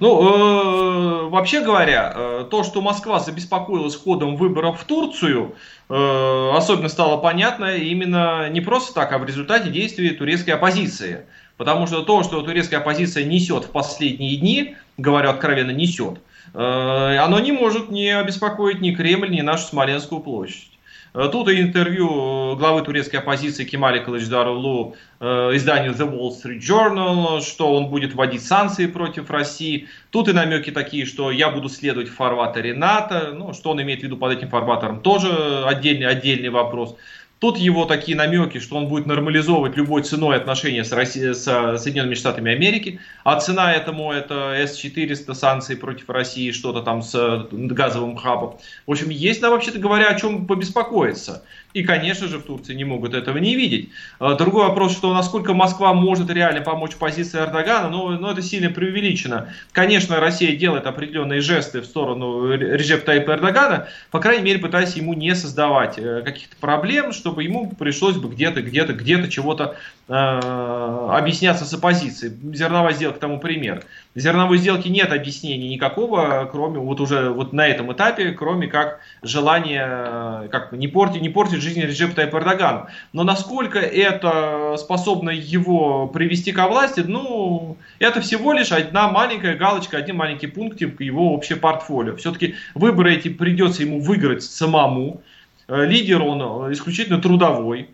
Ну, э, вообще говоря, э, то, что Москва забеспокоилась ходом выборов в Турцию, э, особенно стало понятно именно не просто так, а в результате действий турецкой оппозиции. Потому что то, что турецкая оппозиция несет в последние дни, говорю откровенно, несет, э, оно не может не обеспокоить ни Кремль, ни нашу Смоленскую площадь. Э, тут интервью главы турецкой оппозиции Кемали Кылычдаровлу изданию The Wall Street Journal, что он будет вводить санкции против России. Тут и намеки такие, что я буду следовать в фарватере НАТО. Ну, что он имеет в виду под этим фарватером, тоже отдельный, отдельный вопрос. Тут его такие намеки, что он будет нормализовывать любой ценой отношения с, Россией, с Соединенными Штатами Америки, а цена этому это С-400 санкции против России, что-то там с газовым хабом. В общем, есть, да, вообще-то говоря, о чем побеспокоиться. И, конечно же, в Турции не могут этого не видеть. А, другой вопрос, что насколько Москва может реально помочь позиции Эрдогана, ну, ну это сильно преувеличено. Конечно, Россия делает определенные жесты в сторону Режеп Таипа Эрдогана, по крайней мере, пытаясь ему не создавать э, каких-то проблем, чтобы ему пришлось бы где-то, где-то, где-то чего-то э, объясняться с оппозицией. Зерновая сделка тому пример. Зерновой сделки нет объяснений никакого, кроме вот уже вот на этом этапе, кроме как желания э, как не портить, не портить жизнь Реджепа Тайпа Эрдогану. Но насколько это способно его привести ко власти, ну, это всего лишь одна маленькая галочка, один маленький пунктик его общее портфолио. Все-таки выборы эти придется ему выиграть самому. Э, лидер он э, исключительно трудовой.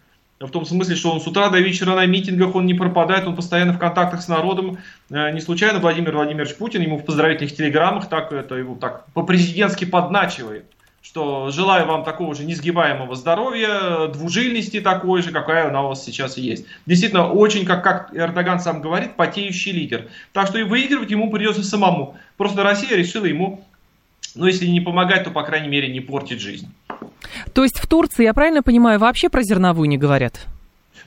В том смысле, что он с утра до вечера на митингах, он не пропадает, он постоянно в контактах с народом. Э, не случайно Владимир Владимирович Путин ему в поздравительных телеграммах так это его так по-президентски подначивает что желаю вам такого же несгибаемого здоровья, двужильности такой же, какая она у вас сейчас есть. Действительно, очень, как, как Эрдоган сам говорит, потеющий лидер. Так что и выигрывать ему придется самому. Просто Россия решила ему, ну если не помогать, то, по крайней мере, не портить жизнь. То есть в Турции, я правильно понимаю, вообще про зерновую не говорят?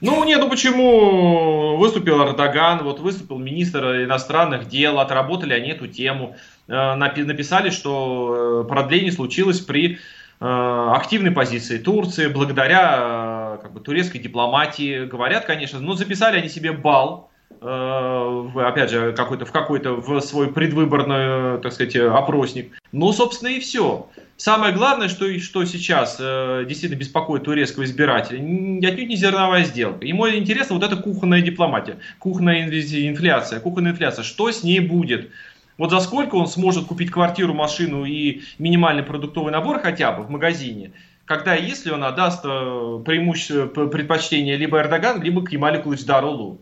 Ну, нет, ну почему выступил Эрдоган, вот выступил министр иностранных дел, отработали они эту тему, э, написали, что э, продление случилось при э, активной позиции Турции, благодаря как бы, турецкой дипломатии, говорят, конечно, но записали они себе бал, опять же, какой-то, в какой-то в свой предвыборный, так сказать, опросник. Ну, собственно, и все. Самое главное, что, что сейчас э, действительно беспокоит турецкого избирателя, отнюдь не зерновая сделка. Ему интересна вот эта кухонная дипломатия, кухонная инфляция, кухонная инфляция. Что с ней будет? Вот за сколько он сможет купить квартиру, машину и минимальный продуктовый набор хотя бы в магазине, когда если он отдаст э, преимущество, предпочтение либо Эрдоган, либо Кемалю Кылычдарулу.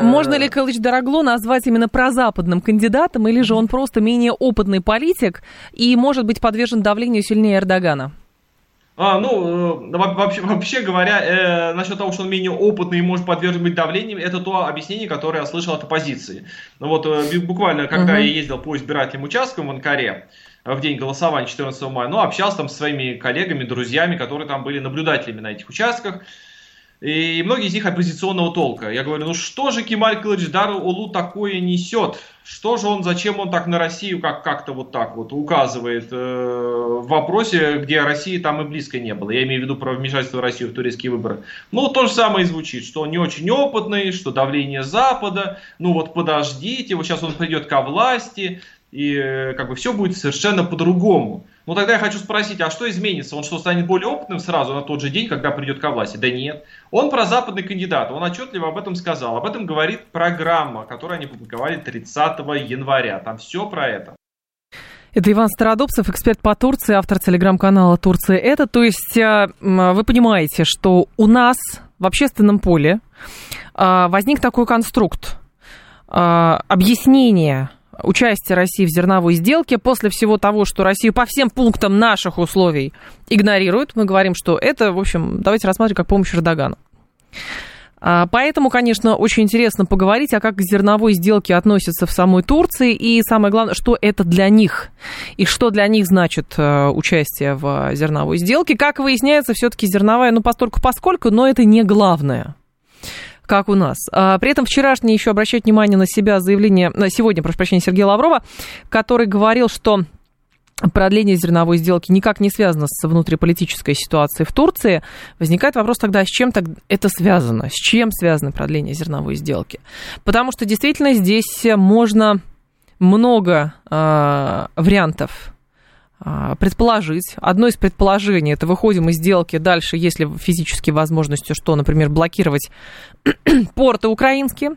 Можно ли Калыч Дорогло назвать именно прозападным кандидатом, или же он просто менее опытный политик и может быть подвержен давлению сильнее Эрдогана? А, ну, э, вообще, <laughs> вообще говоря, э, насчет того, что он менее опытный и может подвергнуть давлению, это то объяснение, которое я слышал от оппозиции. Ну вот, э, буквально, когда uh-huh. я ездил по избирательным участкам в Анкаре, в день голосования 14 мая, ну, общался там со своими коллегами, друзьями, которые там были наблюдателями на этих участках. И многие из них оппозиционного толка. Я говорю, ну что же Кемаль Кылычдар Улу такое несет? Что же он, зачем он так на Россию как- как-то вот так вот указывает э, в вопросе, где России там и близко не было. Я имею в виду про вмешательство России в турецкие выборы. Ну, то же самое и звучит, что он не очень опытный, что давление Запада, ну вот подождите, вот сейчас он придет ко власти, и э, как бы все будет совершенно по-другому. Ну тогда я хочу спросить, а что изменится? Он что, станет более опытным сразу на тот же день, когда придет ко власти? Да нет. Он прозападный кандидат, он отчетливо об этом сказал. Об этом говорит программа, которую они публиковали 30 января. Там все про это. Это Иван Стародубцев, эксперт по Турции, автор телеграм-канала «Турция это». То есть э, вы понимаете, что у нас в общественном поле э, возник такой конструкт э, объяснения участие России в зерновой сделке после всего того, что Россию по всем пунктам наших условий игнорирует. Мы говорим, что это, в общем, давайте рассматривать как помощь Эрдогану. А, поэтому, конечно, очень интересно поговорить, а как к зерновой сделке относятся в самой Турции, и самое главное, что это для них, и что для них значит э, участие в зерновой сделке. Как выясняется, все-таки зерновая, ну, постольку поскольку, но это не главное как у нас. А, при этом вчерашнее еще обращать внимание на себя заявление, сегодня, прошу прощения, Сергея Лаврова, который говорил, что продление зерновой сделки никак не связано с внутриполитической ситуацией в Турции, возникает вопрос тогда, с чем так это связано? С чем связано продление зерновой сделки? Потому что действительно здесь можно много э, вариантов а, предположить. Одно из предположений, это выходим из сделки дальше, если физически возможностью, что, например, блокировать <clears throat> порты украинские,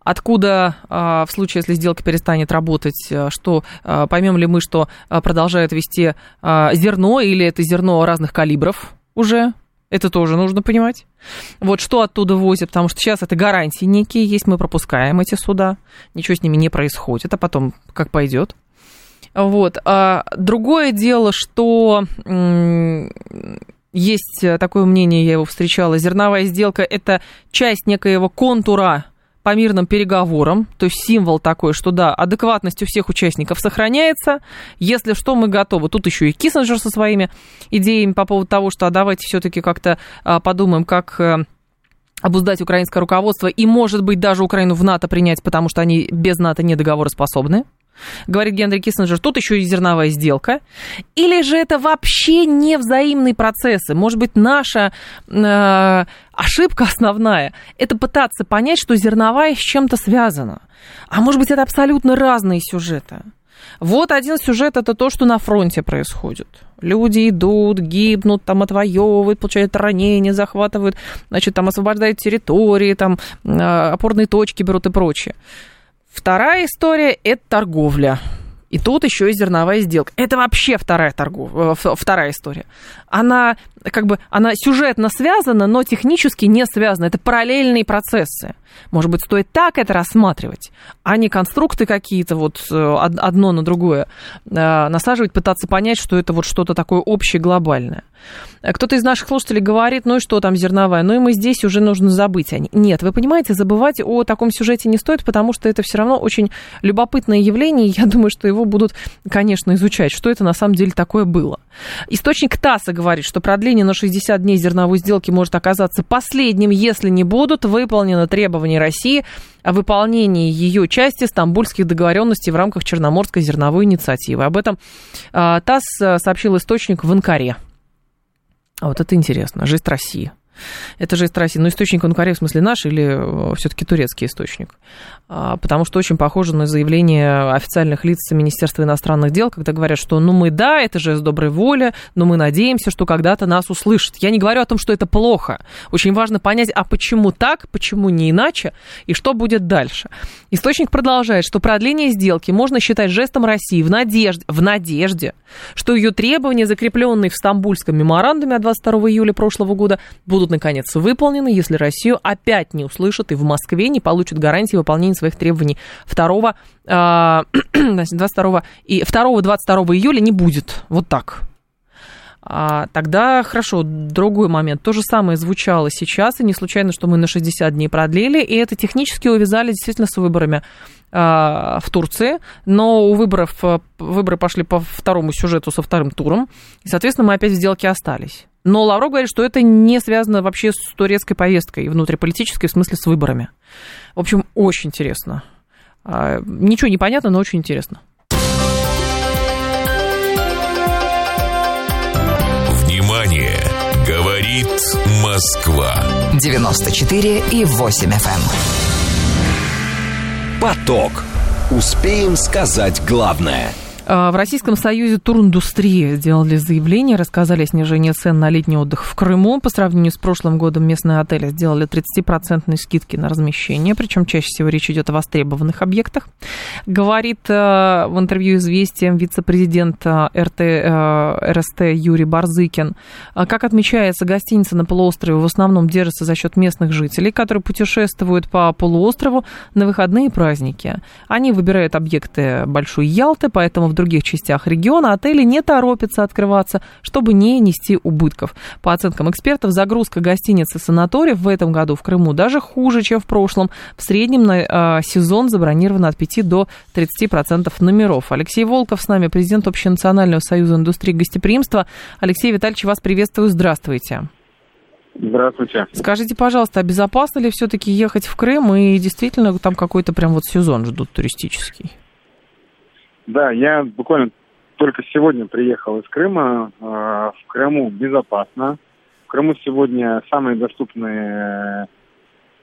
откуда в случае, если сделка перестанет работать, что поймем ли мы, что продолжают вести зерно или это зерно разных калибров уже, это тоже нужно понимать. Вот что оттуда возят, потому что сейчас это гарантии некие есть, мы пропускаем эти суда, ничего с ними не происходит, а потом как пойдет. Вот. А другое дело, что есть такое мнение, я его встречала, зерновая сделка – это часть некоего контура по мирным переговорам, то есть символ такой, что да, адекватность у всех участников сохраняется, если что, мы готовы. Тут еще и Киссинджер со своими идеями по поводу того, что а давайте все-таки как-то а, подумаем, как э, обуздать украинское руководство и, может быть, даже Украину в НАТО принять, потому что они без НАТО не договороспособны. Говорит Генри Киссинджер, тут еще и зерновая сделка. Или же это вообще не взаимные процессы? Может быть, наша э, ошибка основная – это пытаться понять, что зерновая с чем-то связана. А может быть, это абсолютно разные сюжеты. Вот один сюжет – это то, что на фронте происходит. Люди идут, гибнут, там отвоевывают, получают ранения, захватывают, значит, там освобождают территории, там э, опорные точки берут и прочее. Вторая история – это торговля. И тут еще и зерновая сделка. Это вообще вторая, торгов... Э, вторая история. Она как бы она сюжетно связана, но технически не связана. Это параллельные процессы. Может быть, стоит так это рассматривать, а не конструкты какие-то вот э, одно на другое э, насаживать, пытаться понять, что это вот что-то такое общее, глобальное. Кто-то из наших слушателей говорит, ну и что там зерновая, ну и мы здесь уже нужно забыть о ней. Нет, вы понимаете, забывать о таком сюжете не стоит, потому что это все равно очень любопытное явление, я думаю, что его будут, конечно, изучать, что это на самом деле такое было. Источник ТАССа говорит, что продление на 60 дней зерновой сделки может оказаться последним, если не будут выполнены требования России о выполнении ее части стамбульских договоренностей в рамках Черноморской зерновой инициативы. Об этом а, ТАСС сообщил источник в Анкаре. А вот это интересно. Жизнь России. Это же из. Но источник он в смысле наш или э, все-таки турецкий источник? А, потому что очень похоже на заявление официальных лиц Министерства иностранных дел, когда говорят, что ну мы да, это же с доброй воли, но мы надеемся, что когда-то нас услышат. Я не говорю о том, что это плохо. Очень важно понять, а почему так, почему не иначе, и что будет дальше. Источник продолжает, что продление сделки можно считать жестом России в надежде, в надежде что ее требования, закрепленные в Стамбульском меморандуме от 22 июля прошлого года, будут наконец выполнены, если Россию опять не услышат и в Москве не получат гарантии выполнения своих требований 2, 22, <clears throat> и 2 22 июля не будет. Вот так. А, тогда хорошо, другой момент. То же самое звучало сейчас, и не случайно, что мы на 60 дней продлили, и это технически увязали действительно с выборами а, в Турции, но у выборов, э, выборы пошли по второму сюжету со вторым туром, и, соответственно, мы опять в сделке остались. Но Лавров говорит, что это не связано вообще с турецкой повесткой, внутриполитической, в смысле с выборами. В общем, очень интересно. А, ничего не понятно, но очень интересно. Внимание! Говорит Москва. 94 и 8 FM. Эм. Поток. Успеем сказать главное – в Российском Союзе туриндустрии сделали заявление, рассказали о снижении цен на летний отдых в Крыму. По сравнению с прошлым годом местные отели сделали 30% скидки на размещение, причем чаще всего речь идет о востребованных объектах. Говорит э, в интервью «Известиям» вице-президент э, РТ, э, РСТ Юрий Барзыкин. Как отмечается, гостиницы на полуострове в основном держатся за счет местных жителей, которые путешествуют по полуострову на выходные праздники. Они выбирают объекты Большой Ялты, поэтому в других частях региона отели не торопятся открываться, чтобы не нести убытков. По оценкам экспертов, загрузка гостиниц и санаториев в этом году в Крыму даже хуже, чем в прошлом. В среднем на э, сезон забронировано от 5 до 30% номеров. Алексей Волков с нами, президент Общенационального союза индустрии гостеприимства. Алексей Витальевич, вас приветствую. Здравствуйте. Здравствуйте. Скажите, пожалуйста, а безопасно ли все-таки ехать в Крым и действительно там какой-то прям вот сезон ждут туристический? Да, я буквально только сегодня приехал из Крыма. А, в Крыму безопасно. В Крыму сегодня самые доступные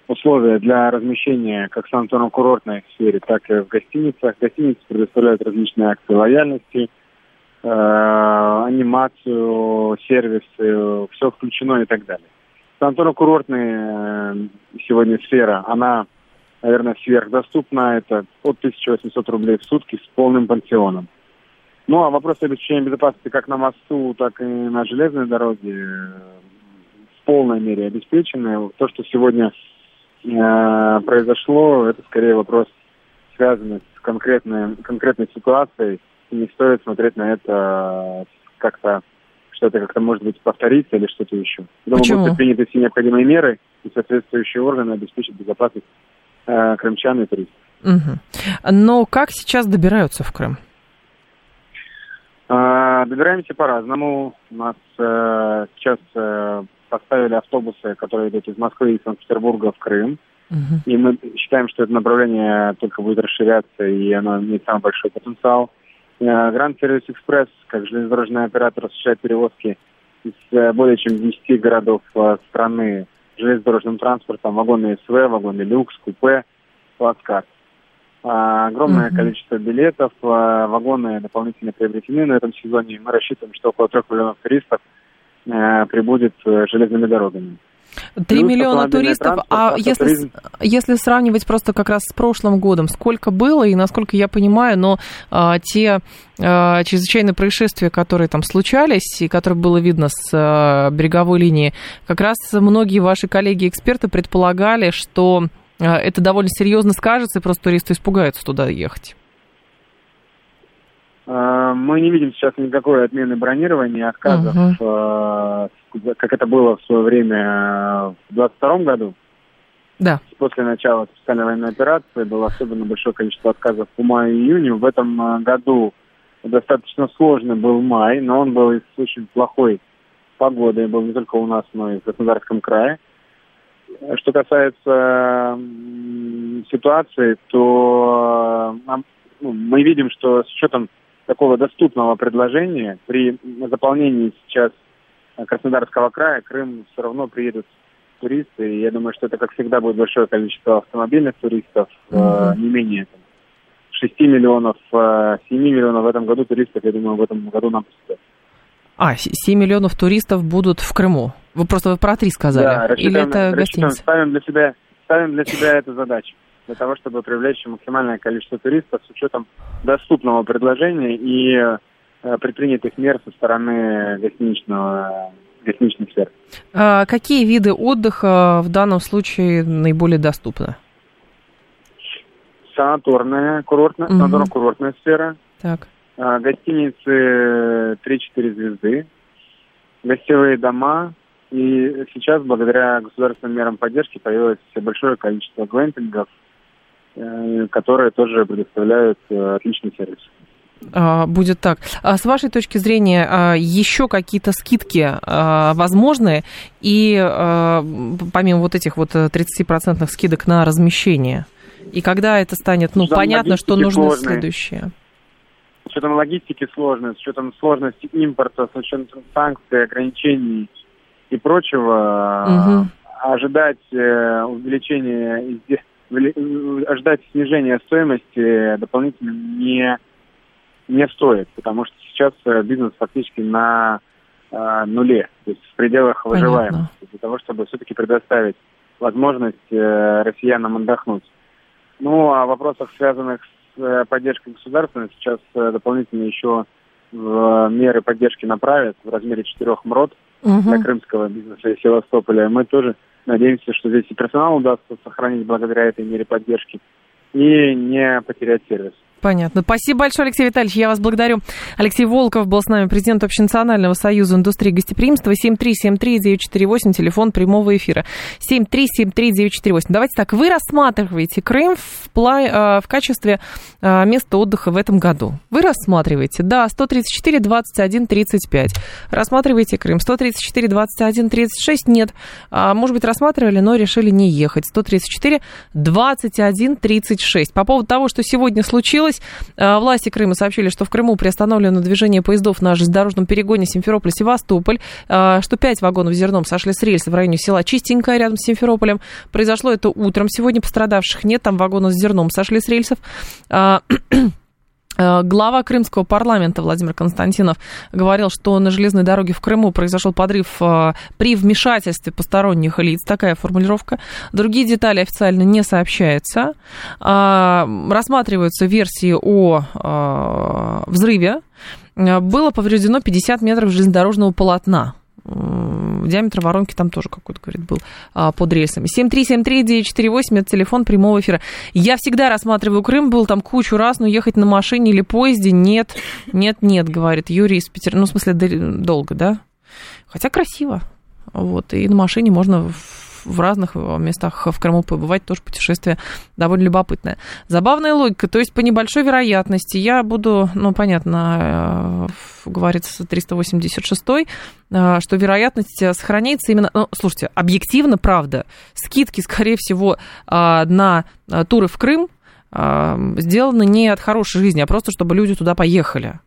условия для размещения как в санаторно-курортной сфере, так и в гостиницах. Гостиницы предоставляют различные акции лояльности, э, анимацию, сервисы, все включено и так далее. Санаторно-курортная э, сегодня сфера, она наверное, сверхдоступна. Это от 1800 рублей в сутки с полным пансионом. Ну, а вопросы обеспечения безопасности как на мосту, так и на железной дороге э, в полной мере обеспечены. То, что сегодня э, произошло, это скорее вопрос, связанный с конкретной, конкретной ситуацией. И не стоит смотреть на это как-то, что это как-то может быть повториться или что-то еще. Думаю, Почему? будут приняты все необходимые меры, и соответствующие органы обеспечат безопасность э, крымчан и туристов. Угу. Но как сейчас добираются в Крым? А, добираемся по-разному. У нас э, сейчас э, поставили автобусы, которые идут из Москвы и Санкт-Петербурга в Крым. Угу. И мы считаем, что это направление только будет расширяться, и оно имеет самый большой потенциал. Гранд Сервис Экспресс, как железнодорожный оператор, осуществляет перевозки из э, более чем 10 городов э, страны железнодорожным транспортом, вагоны СВ, вагоны люкс, купе, плацкарт. А, огромное Мгм. количество билетов, а, вагоны дополнительно приобретены на этом сезоне. Мы рассчитываем, что около трех миллионов туристов э, прибудет э, железными дорогами. Три миллиона туристов, а если, автотуризм. если сравнивать просто как раз с прошлым годом, сколько было и насколько я понимаю, но а, те а, чрезвычайные происшествия, которые там случались и которые было видно с а, береговой линии, как раз многие ваши коллеги-эксперты предполагали, что а, это довольно серьезно скажется, и просто туристы испугаются туда ехать. Э, Мы не видим сейчас никакой отмены бронирования, отказов, Мгм. Э, как это было в свое время э, в 2022 году. Да. После начала специальной военной операции было особенно большое количество отказов по маю и июню. В этом э, году достаточно сложный был май, но он был из очень плохой погоды, был не только у нас, но и в Краснодарском крае. Что касается ситуации, то ну, мы видим, что с учетом такого доступного предложения при заполнении сейчас Краснодарского края Крым все равно приедут туристы. И я думаю, что это, как всегда, будет большое количество автомобильных туристов, э, Мгм. не менее там, 6 миллионов, э, 7 миллионов в этом году туристов, я думаю, в этом году нам посетят. А, 7 миллионов туристов будут в Крыму. Вы просто про три сказали. Да, Или рассчитываем- это гостиница? ставим для себя, ставим для себя эту задачу для того, чтобы привлечь максимальное количество туристов с учетом доступного предложения и э, предпринятых мер со стороны гостиничного гостиничной сферы. А какие виды отдыха в данном случае наиболее доступны? Санаторная, курортная, Мгм. санаторно-курортная сфера, Так. а, гостиницы 3-4 звезды, гостевые дома, и сейчас, благодаря государственным мерам поддержки, появилось большое количество глэмпингов, э, которые тоже предоставляют э, отличный сервис. А, Будет так. А с вашей точки зрения, а, еще какие-то скидки а, возможны? И помимо вот этих вот э, 30% скидок на размещение? И когда это станет, ну, Там понятно, что нужно сложные. следующее. С учетом логистики сложно, с учетом сложности импорта, с учетом санкций, ограничений и прочего, э, ожидать э, увеличения, э, ожидать снижения стоимости дополнительно не, не стоит, потому что сейчас э, бизнес фактически на э, нуле, то есть в пределах Понятно. выживаемости, для того, чтобы все-таки предоставить возможность э, россиянам отдохнуть. Ну, а в вопросах, связанных с э, поддержкой государства, сейчас э, дополнительно еще в меры поддержки направят в размере четырех МРОД Мгм. для крымского бизнеса и Севастополя. Мы тоже надеемся, что здесь и персонал удастся сохранить благодаря этой мере поддержки и не потерять сервис. Понятно. Спасибо большое, Алексей Витальевич. Я вас благодарю. Алексей Волков был с нами, президент Общенационального союза индустрии гостеприимства. 7373948, телефон прямого эфира. 7373948. Давайте так, вы рассматриваете Крым в, пла- э, в качестве э, места отдыха в этом году. Вы рассматриваете, да, 134, 21, 35. Рассматриваете Крым. 134, 21, 36, нет. А, может быть, рассматривали, но решили не ехать. 134, 21, 36. По поводу того, что сегодня случилось, э, власти Крыма сообщили, что в Крыму приостановлено движение поездов на железнодорожном перегоне Симферополь-Севастополь, э, что 5 вагонов зерном сошли с рельса в районе села Чистенькое рядом с Симферополем. Произошло это утром. Сегодня пострадавших нет, там вагоны с зерном сошли с рельсов. <clears throat> Э, глава крымского парламента Владимир Константинов говорил, что на железной дороге в Крыму произошел подрыв э, при вмешательстве посторонних лиц. Такая формулировка. Другие детали официально не сообщаются. А, рассматриваются версии о э, взрыве. Было повреждено 50 метров железнодорожного полотна диаметр воронки там тоже какой-то, говорит, был а, под рельсами. 7373948, это телефон прямого эфира. Я всегда рассматриваю Крым, был там кучу раз, но ехать на машине или поезде нет, нет, нет, говорит Юрий из Питера. Ну, в смысле, долго, да? Хотя красиво. Вот, и на машине можно в разных э, местах в Крыму побывать, тоже путешествие довольно любопытное. Забавная логика, то есть по небольшой вероятности я буду, ну, понятно, э, говорится 386 э, что вероятность сохраняется именно... Ну, слушайте, объективно, правда, скидки, скорее всего, на туры в Крым сделаны не от хорошей жизни, а просто чтобы люди туда поехали.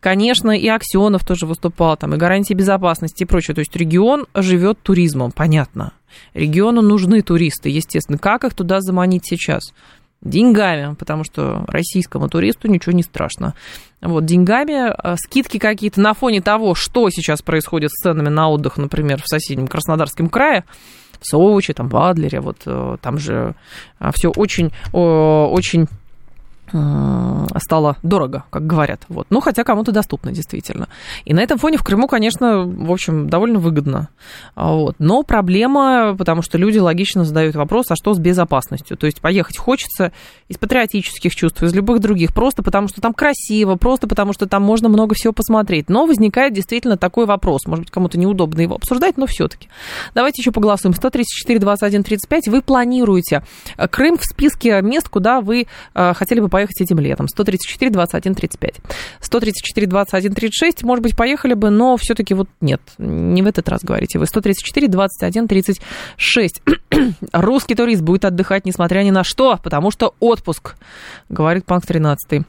Конечно, и Аксенов тоже выступал, там, и гарантии безопасности и прочее. То есть регион живет туризмом, понятно. Региону нужны туристы, естественно. Как их туда заманить сейчас? деньгами, потому что российскому туристу ничего не страшно. Вот, деньгами, э, скидки какие-то на фоне того, что сейчас происходит с ценами на отдых, например, в соседнем Краснодарском крае, в Сочи, там, в Адлере, вот э, там же э, все очень, очень стало дорого, как говорят. Вот. Ну, хотя кому-то доступно, действительно. И на этом фоне в Крыму, конечно, в общем, довольно выгодно. А вот. Но проблема, потому что люди логично задают вопрос, а что с безопасностью? То есть поехать хочется из патриотических чувств, из любых других, просто потому что там красиво, просто потому что там можно много всего посмотреть. Но возникает действительно такой вопрос. Может быть, кому-то неудобно его обсуждать, но все-таки. Давайте еще поголосуем. 134, 21, 35. Вы планируете Крым в списке мест, куда вы э, хотели бы поехать этим летом. 134, 21, 35. 134, 21, 36, может быть, поехали бы, но все-таки вот нет, не в этот раз говорите вы. 134, 21, 36. Русский турист будет отдыхать, несмотря ни на что, потому что отпуск, говорит Панк 13.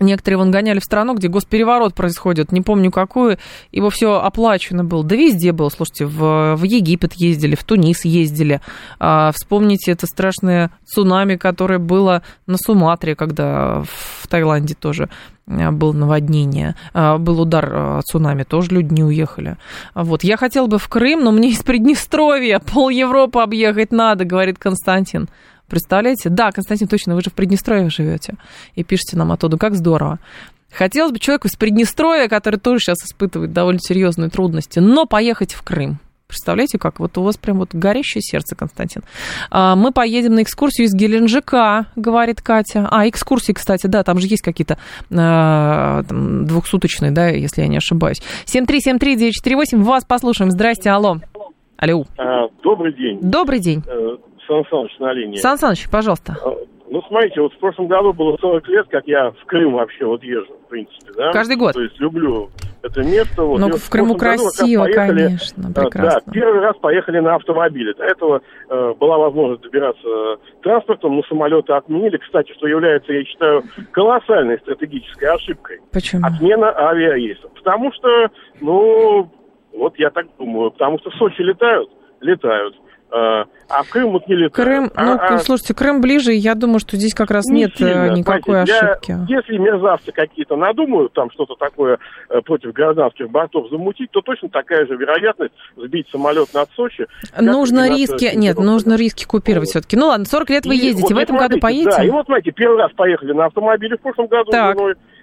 Некоторые вон гоняли в страну, где госпереворот происходит, не помню какую, его все оплачено было. Да везде было, слушайте, в, в Египет ездили, в Тунис ездили. А, вспомните это страшное цунами, которое было на Суматре, когда в Таиланде тоже а, было наводнение, а, был удар а, цунами, тоже люди не уехали. Вот. Я хотел бы в Крым, но мне из Приднестровья пол Европы объехать надо, говорит Константин. Представляете? Да, Константин, точно, вы же в Приднестровье живете и пишете нам оттуда. Как здорово. Хотелось бы человеку из Приднестровья, который тоже сейчас испытывает довольно серьезные трудности, но поехать в Крым. Представляете, как? Вот у вас прям вот горящее сердце, Константин. А, мы поедем на экскурсию из Геленджика, говорит Катя. А, экскурсии, кстати, да, там же есть какие-то а, там, двухсуточные, да, если я не ошибаюсь. 7373948, вас послушаем. Здрасте, алло. Алло. А, добрый день. Добрый день. Э, Сан Саныч на линии. Сан Саныч, пожалуйста. А, ну, смотрите, вот в прошлом году было 40 лет, как я в Крым вообще вот езжу, в принципе, да? Каждый год? То есть люблю это место. Вот. Ну, в Крыму в красиво, году, поехали, конечно, прекрасно. Да, первый раз поехали на автомобиле. До этого э, была возможность добираться транспортом, но самолеты отменили. Кстати, что является, я считаю, колоссальной стратегической ошибкой. Почему? Отмена авиарейсов. Потому что, ну, вот я так думаю, потому что в Сочи летают, летают. А в Крым вот не летают. Крым, а, ну, а, слушайте, Крым ближе, я думаю, что здесь как раз не нет э, сильно, никакой знаете, ошибки. Для, если мерзавцы какие-то надумают там что-то такое э, против гражданских бортов замутить, то точно такая же вероятность сбить самолет над Сочи. Нужно риски, нет, нужно риски купировать вот. все-таки. Ну ладно, 40 лет вы ездите, вот, в этом смотрите, году поедете? Да, и вот смотрите, первый раз поехали на автомобиле в прошлом году так. с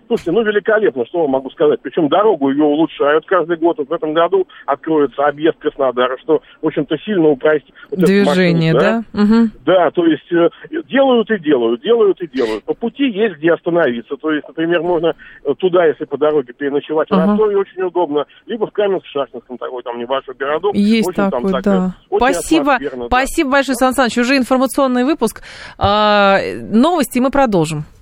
Слушайте, ну великолепно, что вам могу сказать. Причем дорогу ее улучшают каждый год. Вот в этом году откроется объезд Краснодара, что, в общем-то, сильно упростит вот Движение, маршрут, да? Да? Угу. да, то есть э, делают и делают, делают и делают. По пути есть где остановиться. То есть, например, можно э, туда, если по дороге переночевать угу. в Ростове, очень удобно. Либо в Каменск-Шахтинском, такой там небольшой городок. Есть очень, такой, там, да. Очень Спасибо, спасибо да. большое, Сан Саныч. Уже информационный выпуск. А, новости мы продолжим.